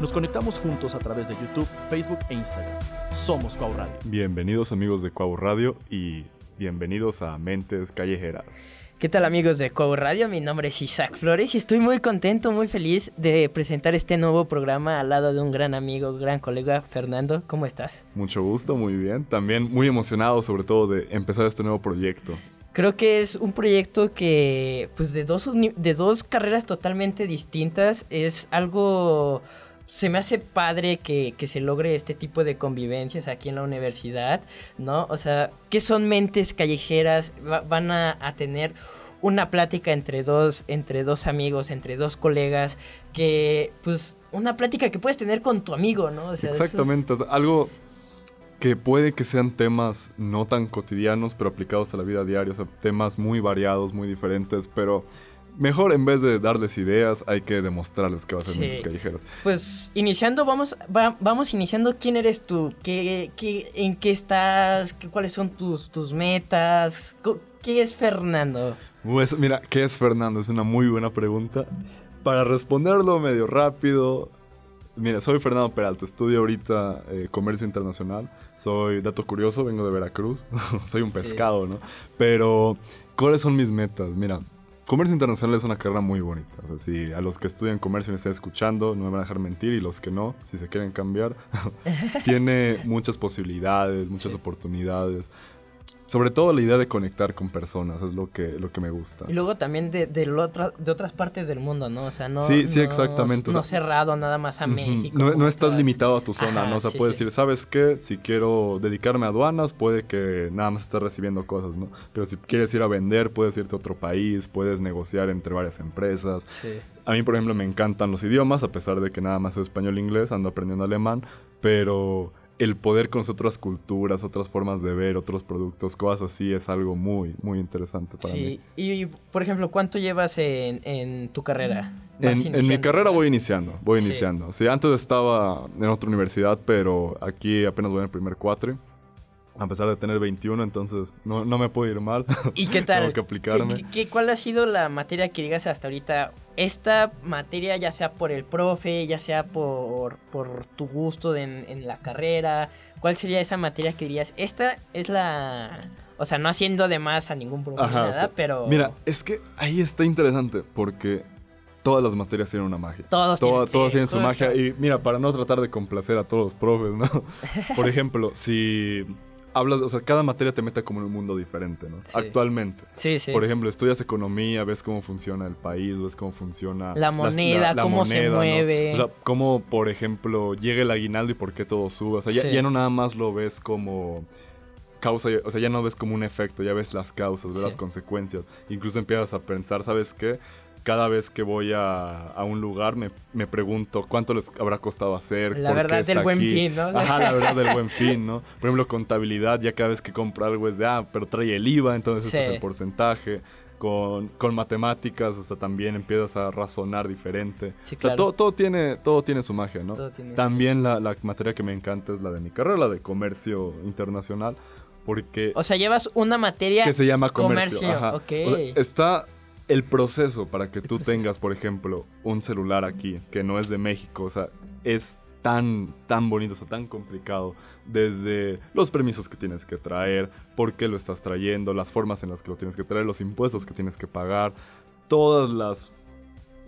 Nos conectamos juntos a través de YouTube, Facebook e Instagram. Somos Cuau Radio. Bienvenidos amigos de Cuau Radio y bienvenidos a Mentes Callejeras. ¿Qué tal amigos de Cuau Radio? Mi nombre es Isaac Flores y estoy muy contento, muy feliz de presentar este nuevo programa al lado de un gran amigo, gran colega, Fernando. ¿Cómo estás? Mucho gusto, muy bien. También muy emocionado sobre todo de empezar este nuevo proyecto. Creo que es un proyecto que, pues de dos, de dos carreras totalmente distintas, es algo se me hace padre que, se logre este tipo de convivencias aquí en la universidad, ¿no? O sea, ¿qué son mentes callejeras? van a, tener una plática entre dos, entre dos amigos, entre dos colegas, que, pues, una plática que puedes tener con tu amigo, ¿no? Exactamente, algo que puede que sean temas no tan cotidianos, pero aplicados a la vida diaria, o sea, temas muy variados, muy diferentes, pero mejor en vez de darles ideas, hay que demostrarles que va a ser mentes callejeras. Pues iniciando, vamos, vamos iniciando. ¿Quién eres tú? ¿Qué, qué, en qué estás? ¿Qué, ¿Cuáles son tus, tus metas? ¿Qué es Fernando? Pues mira, ¿qué es Fernando? Es una muy buena pregunta. Para responderlo medio rápido, mira, soy Fernando Peralta, estudio ahorita eh, comercio internacional. Soy, dato curioso, vengo de Veracruz. soy un pescado, ¿no? Pero, ¿cuáles son mis metas? Mira, Comercio internacional es una carrera muy bonita. si a los que estudian comercio me están escuchando, no me van a dejar mentir. Y los que no, si se quieren cambiar, tiene muchas posibilidades, muchas oportunidades sobre todo la idea de conectar con personas es lo que, lo que me gusta. Y luego también de, de, de otras partes del mundo, ¿no? O sea, no, sí, sí, exactamente. no cerrado nada más a México. No, estás limitado a tu zona, ¿no? O sea, puedes decir, ¿sabes qué? Si quiero dedicarme a aduanas, puede que nada más estés recibiendo cosas, ¿no? Pero si quieres ir a vender, puedes irte a otro país, puedes negociar entre varias empresas. Sí. A mí, por ejemplo, me encantan los idiomas, a pesar de que nada más es español e inglés, ando aprendiendo alemán, pero el poder con otras culturas, otras formas de ver, otros productos, cosas así, es algo muy, muy interesante para mí. Sí, y por ejemplo, ¿cuánto llevas en, tu carrera? En, mi carrera voy iniciando, voy iniciando. Sí, antes estaba en otra universidad, pero aquí apenas voy en el primer cuatri a pesar de tener 21, entonces no, me puedo ir mal. ¿Y qué tal? Tengo que aplicarme. ¿Qué, cuál ha sido la materia que digas hasta ahorita? Esta materia, ya sea por el profe, ya sea por, por tu gusto en, la carrera, ¿cuál sería esa materia que dirías? Esta es la... O sea, no haciendo de más a ningún profe nada, pero... Mira, es que ahí está interesante porque todas las materias tienen una magia. Todos, tienen, todos tienen su magia. Y mira, para no tratar de complacer a todos los profes, ¿no? Por ejemplo, si hablas, o sea, cada materia te mete como en un mundo diferente, ¿no? Actualmente. Sí, sí. Por ejemplo, estudias economía, ves cómo funciona el país, ves cómo funciona la moneda, cómo se mueve. O sea, cómo, por ejemplo, llega el aguinaldo y por qué todo sube. O sea, ya, no nada más lo ves como causa, o sea, ya no ves como un efecto, ya ves las causas, ves las consecuencias. Incluso empiezas a pensar, ¿sabes qué? Cada vez que voy a, un lugar me, pregunto cuánto les habrá costado hacer. La verdad del buen fin, ¿no? Ajá, la verdad del buen fin, ¿no? Por ejemplo, contabilidad, ya cada vez que compro algo es de, ah, pero trae el IVA, entonces este es el porcentaje. Con, matemáticas hasta también empiezas a razonar diferente. o sea, todo, todo, tiene, todo tiene su magia, ¿no? También la, la, materia que me encanta es la de mi carrera, la de comercio internacional. Porque... O sea, llevas una materia... Que se llama comercio. está el proceso para que tú tengas, por ejemplo, un celular aquí que no es de México, o sea, es tan, tan bonito, o sea, tan complicado. Desde los permisos que tienes que traer, por qué lo estás trayendo, las formas en las que lo tienes que traer, los impuestos que tienes que pagar, todas las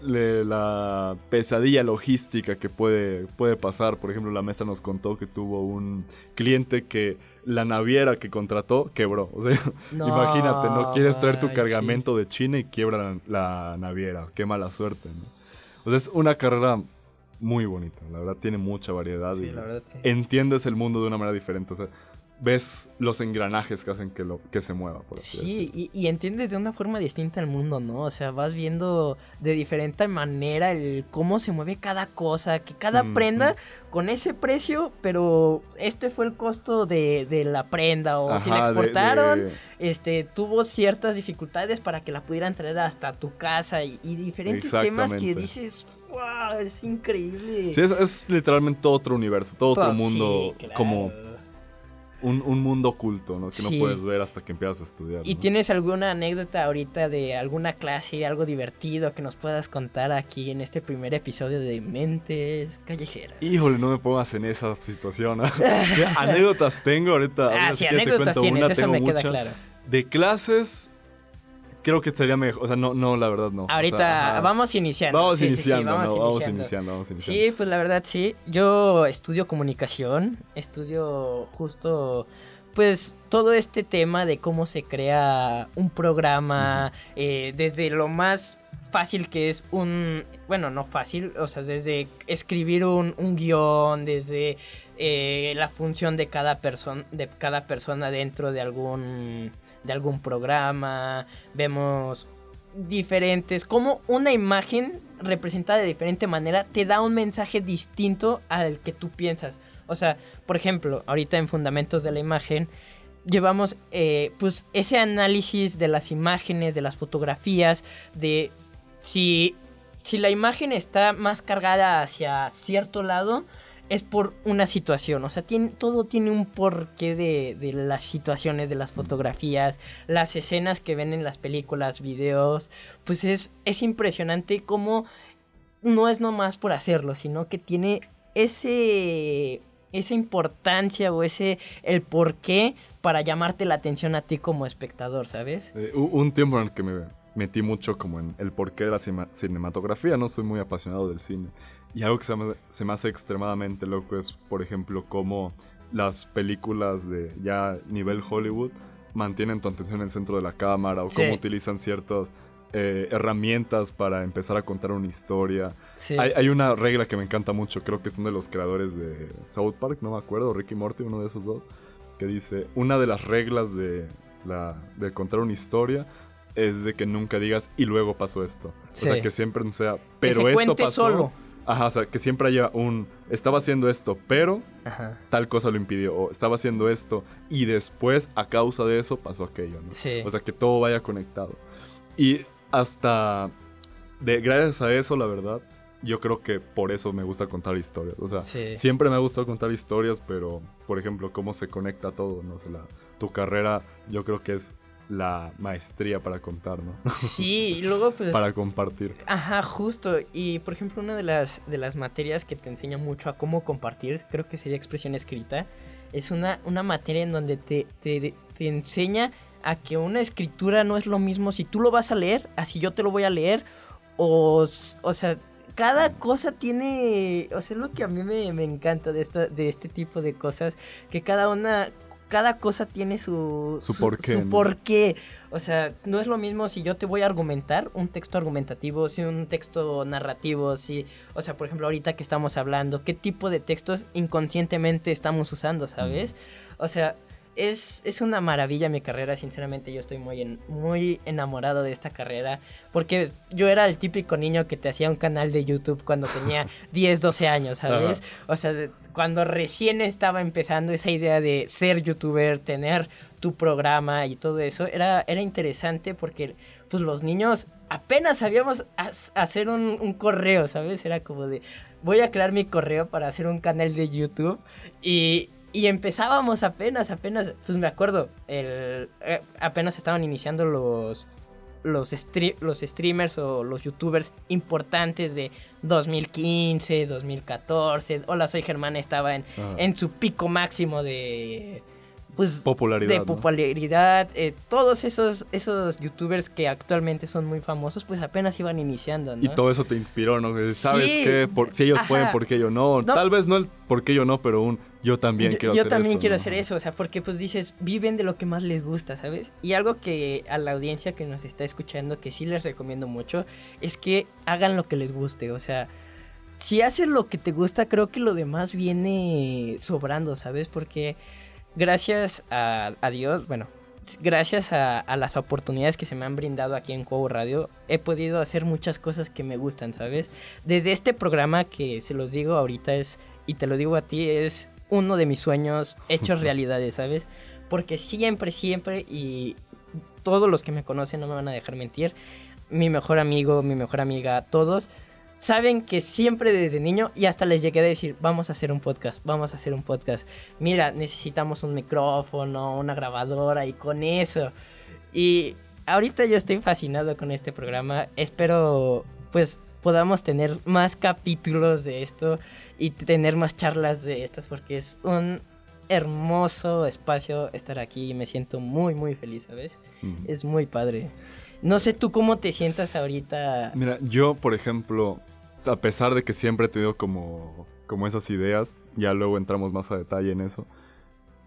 la pesadilla logística que puede, puede pasar. Por ejemplo, la mesa nos contó que tuvo un cliente que la naviera que contrató quebró. O sea, imagínate, no quieres traer tu cargamento de China y quiebra la, naviera. Qué mala suerte, ¿no? O sea, es una carrera muy bonita. La verdad, tiene mucha variedad. y Entiendes el mundo de una manera diferente. O sea, ves los engranajes que hacen que, lo, que se mueva. Por así sí, y, y, entiendes de una forma distinta el mundo, ¿no? O sea, vas viendo de diferente manera el cómo se mueve cada cosa, que cada prenda con ese precio, pero este fue el costo de, de la prenda o si la exportaron, este tuvo ciertas dificultades para que la pudieran traer hasta tu casa y, diferentes temas que dices, wow, es increíble. Sí, es, literalmente todo otro universo, todo, otro mundo como un, un, mundo oculto, ¿no? Que no puedes ver hasta que empiezas a estudiar. ¿Y tienes alguna anécdota ahorita de alguna clase, algo divertido que nos puedas contar aquí en este primer episodio de Mentes Callejeras? Híjole, no me pongas en esa situación. anécdotas tengo ahorita. Ah, sí, anécdotas tienes, eso me queda claro. De clases, creo que estaría mejor. O sea, no, no, la verdad no. Ahorita vamos iniciando. Vamos, iniciando, vamos, iniciando. vamos, iniciando, Sí, pues la verdad sí. Yo estudio comunicación, estudio justo pues todo este tema de cómo se crea un programa, eh, desde lo más fácil que es un, bueno, no fácil, o sea, desde escribir un, un guion, desde eh, la función de cada persona, de cada persona dentro de algún de algún programa, vemos diferentes, como una imagen representada de diferente manera te da un mensaje distinto al que tú piensas. O sea, por ejemplo, ahorita en Fundamentos de la Imagen, llevamos eh, pues ese análisis de las imágenes, de las fotografías, de si, si la imagen está más cargada hacia cierto lado, es por una situación, o sea, tiene, todo tiene un porqué de, de, las situaciones, de las fotografías, las escenas que ven en las películas, videos, pues es, es impresionante cómo no es nomás por hacerlo, sino que tiene ese, esa importancia o ese, el porqué para llamarte la atención a ti como espectador, ¿sabes? Eh, un tiempo en el que me metí mucho como en el porqué de la cinematografía, no soy muy apasionado del cine. Y algo que se me, hace extremadamente loco es, por ejemplo, cómo las películas de ya nivel Hollywood mantienen tu atención en el centro de la cámara o cómo utilizan ciertas eh, herramientas para empezar a contar una historia. Hay, hay, una regla que me encanta mucho, creo que son de los creadores de South Park, no me acuerdo, Ricky Morty, uno de esos dos, que dice, una de las reglas de, la, de contar una historia es de que nunca digas y luego pasó esto. O sea, que siempre no sea, pero esto pasó. Solo. Ajá, o sea, que siempre haya un. Estaba haciendo esto, pero tal cosa lo impidió. O estaba haciendo esto y después, a causa de eso, pasó aquello, ¿no? Sí. O sea, que todo vaya conectado. Y hasta. De, gracias a eso, la verdad, yo creo que por eso me gusta contar historias. O sea, siempre me ha gustado contar historias, pero, por ejemplo, cómo se conecta todo, ¿no? O la, tu carrera, yo creo que es la maestría para contar, ¿no? Sí, y luego pues... para compartir. Ajá, justo. Y por ejemplo, una de las, de las materias que te enseña mucho a cómo compartir, creo que sería expresión escrita, es una, una materia en donde te, te, te enseña a que una escritura no es lo mismo si tú lo vas a leer, así yo te lo voy a leer, o, o sea, cada cosa tiene, o sea, es lo que a mí me, me encanta de, esta, de este tipo de cosas, que cada una, cada cosa tiene su, su, su porqué. O sea, no es lo mismo si yo te voy a argumentar un texto argumentativo, si un texto narrativo, si, o sea, por ejemplo, ahorita que estamos hablando, qué tipo de textos inconscientemente estamos usando, ¿sabes? O sea, es, una maravilla mi carrera, sinceramente yo estoy muy, muy enamorado de esta carrera, porque yo era el típico niño que te hacía un canal de YouTube cuando tenía 10, 12 años, ¿sabes? O sea, cuando recién estaba empezando esa idea de ser youtuber, tener tu programa y todo eso, era, era interesante porque pues los niños apenas sabíamos hacer un, un correo, ¿sabes? Era como de, voy a crear mi correo para hacer un canal de YouTube y y empezábamos apenas, apenas, pues me acuerdo, el, eh, apenas estaban iniciando los, los, los streamers o los youtubers importantes de 2015, 2014. Hola, soy Germán, estaba en, en su pico máximo de pues popularidad, de popularidad, eh, todos esos esos youtubers que actualmente son muy famosos, pues apenas iban iniciando, ¿no? Y todo eso te inspiró, ¿no? Sabes que si ellos pueden, ¿por qué yo no? Tal vez no el por qué yo no, pero un yo también quiero hacer eso. Yo también quiero hacer eso, o sea, porque pues dices, viven de lo que más les gusta, ¿sabes? Y algo que a la audiencia que nos está escuchando, que sí les recomiendo mucho, es que hagan lo que les guste, o sea, si haces lo que te gusta, creo que lo demás viene sobrando, ¿sabes? Porque gracias a, Dios, bueno, gracias a, las oportunidades que se me han brindado aquí en Cuau Radio, he podido hacer muchas cosas que me gustan, ¿sabes? Desde este programa que se los digo ahorita es, y te lo digo a ti, es uno de mis sueños hechos realidades, ¿sabes? Porque siempre, siempre, y todos los que me conocen no me van a dejar mentir, mi mejor amigo, mi mejor amiga, todos, saben que siempre desde niño y hasta les llegué a decir, vamos a hacer un podcast, vamos a hacer un podcast. Mira, necesitamos un micrófono, una grabadora y con eso. Y ahorita yo estoy fascinado con este programa. Espero pues podamos tener más capítulos de esto y tener más charlas de estas porque es un hermoso espacio estar aquí y me siento muy muy feliz, ¿sabes? Es muy padre. No sé tú cómo te sientas ahorita. Mira, yo por ejemplo, a pesar de que siempre he tenido como, como esas ideas, ya luego entramos más a detalle en eso,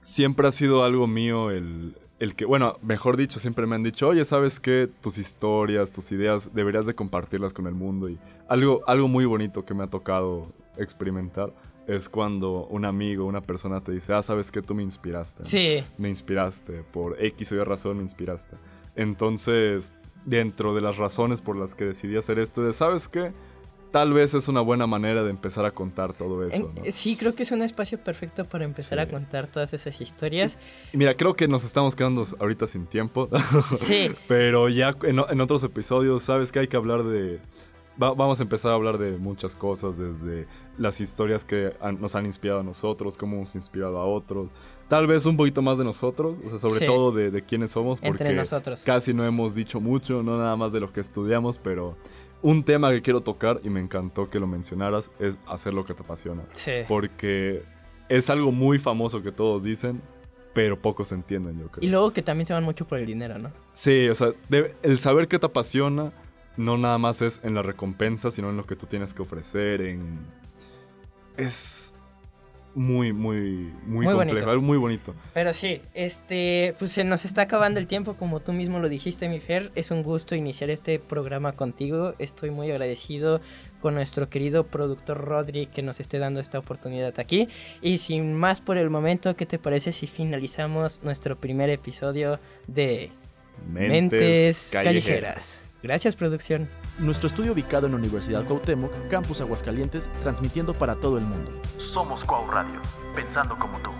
siempre ha sido algo mío el, el que, bueno, mejor dicho, siempre me han dicho, oye, ¿sabes qué? Tus historias, tus ideas, deberías de compartirlas con el mundo. Y algo, algo muy bonito que me ha tocado experimentar es cuando un amigo, una persona te dice, ah, ¿sabes qué? Tú me inspiraste. Sí. Me inspiraste, por X o Y razón me inspiraste. Entonces, dentro de las razones por las que decidí hacer esto, ¿sabes qué? tal vez es una buena manera de empezar a contar todo eso. ¿no? Sí, creo que es un espacio perfecto para empezar a contar todas esas historias. Y mira, creo que nos estamos quedando ahorita sin tiempo. Sí. Pero ya en, otros episodios, sabes que hay que hablar de... vamos a empezar a hablar de muchas cosas, desde las historias que nos han inspirado a nosotros, cómo hemos inspirado a otros. Tal vez un poquito más de nosotros, o sea, sobre todo de, de quiénes somos, porque nosotros. casi no hemos dicho mucho, no nada más de lo que estudiamos, pero un tema que quiero tocar y me encantó que lo mencionaras es hacer lo que te apasiona. Sí. Porque es algo muy famoso que todos dicen, pero pocos entienden, yo creo. Y luego que también se van mucho por el dinero, ¿no? Sí, o sea, el saber que te apasiona no nada más es en la recompensa, sino en lo que tú tienes que ofrecer, en... Es muy, muy, muy, complejo, muy bonito. Pero sí, este, pues se nos está acabando el tiempo, como tú mismo lo dijiste, mi Fer. Es un gusto iniciar este programa contigo. Estoy muy agradecido con nuestro querido productor Rodri que nos esté dando esta oportunidad aquí. Y sin más por el momento, ¿qué te parece si finalizamos nuestro primer episodio de Mentes, callejeras. Gracias, producción. Nuestro estudio ubicado en la Universidad Cuauhtémoc, Campus Aguascalientes, transmitiendo para todo el mundo. Somos Cuau Radio, pensando como tú.